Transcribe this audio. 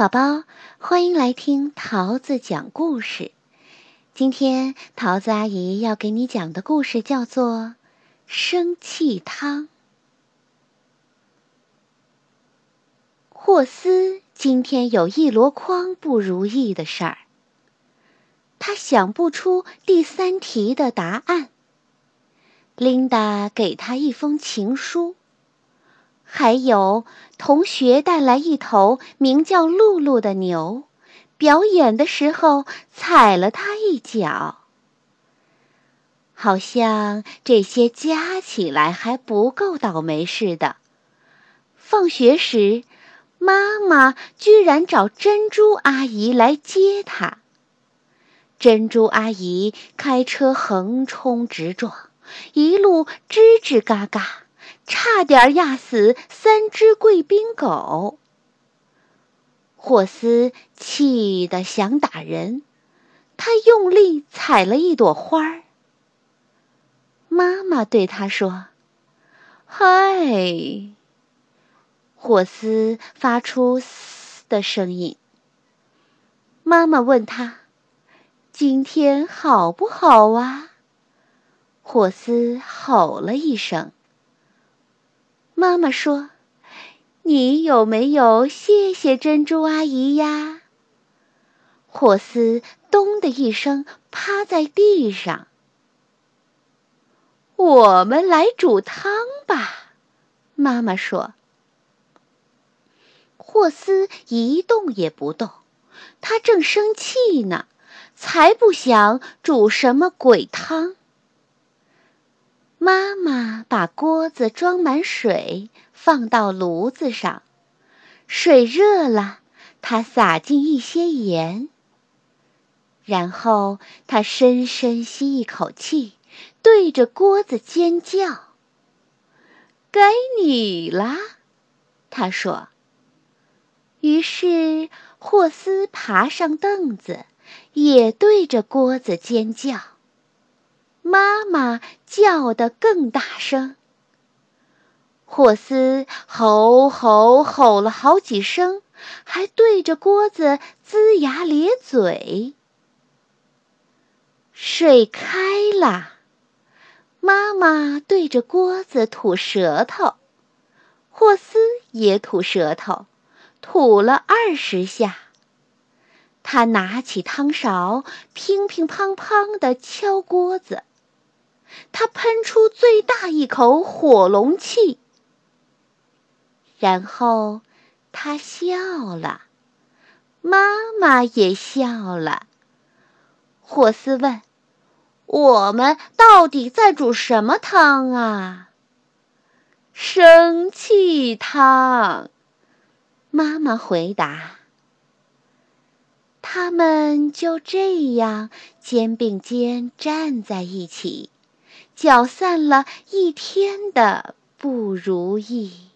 宝宝，欢迎来听桃子讲故事。今天桃子阿姨要给你讲的故事叫做《生气汤》。霍斯今天有一箩筐不如意的事儿，他想不出第三题的答案。琳达给他一封情书。还有同学带来一头名叫露露的牛，表演的时候踩了它一脚。好像这些加起来还不够倒霉似的。放学时，妈妈居然找珍珠阿姨来接她。珍珠阿姨开车横冲直撞，一路吱吱嘎嘎。差点压死三只贵宾狗。霍斯气得想打人，他用力踩了一朵花儿。妈妈对他说：“嗨！”霍斯发出“嘶”的声音。妈妈问他：“今天好不好啊？”霍斯吼了一声。妈妈说：“你有没有谢谢珍珠阿姨呀？”霍斯“咚”的一声趴在地上。我们来煮汤吧，妈妈说。霍斯一动也不动，他正生气呢，才不想煮什么鬼汤。妈妈把锅子装满水，放到炉子上。水热了，她撒进一些盐。然后她深深吸一口气，对着锅子尖叫：“该你了！”她说。于是霍斯爬上凳子，也对着锅子尖叫。妈妈叫得更大声。霍斯吼吼吼了好几声，还对着锅子龇牙咧嘴。水开了，妈妈对着锅子吐舌头，霍斯也吐舌头，吐了二十下。他拿起汤勺，乒乒乓乓地敲锅子。他喷出最大一口火龙气，然后他笑了，妈妈也笑了。霍斯问：“我们到底在煮什么汤啊？”“生气汤。”妈妈回答。他们就这样肩并肩站在一起。搅散了一天的不如意。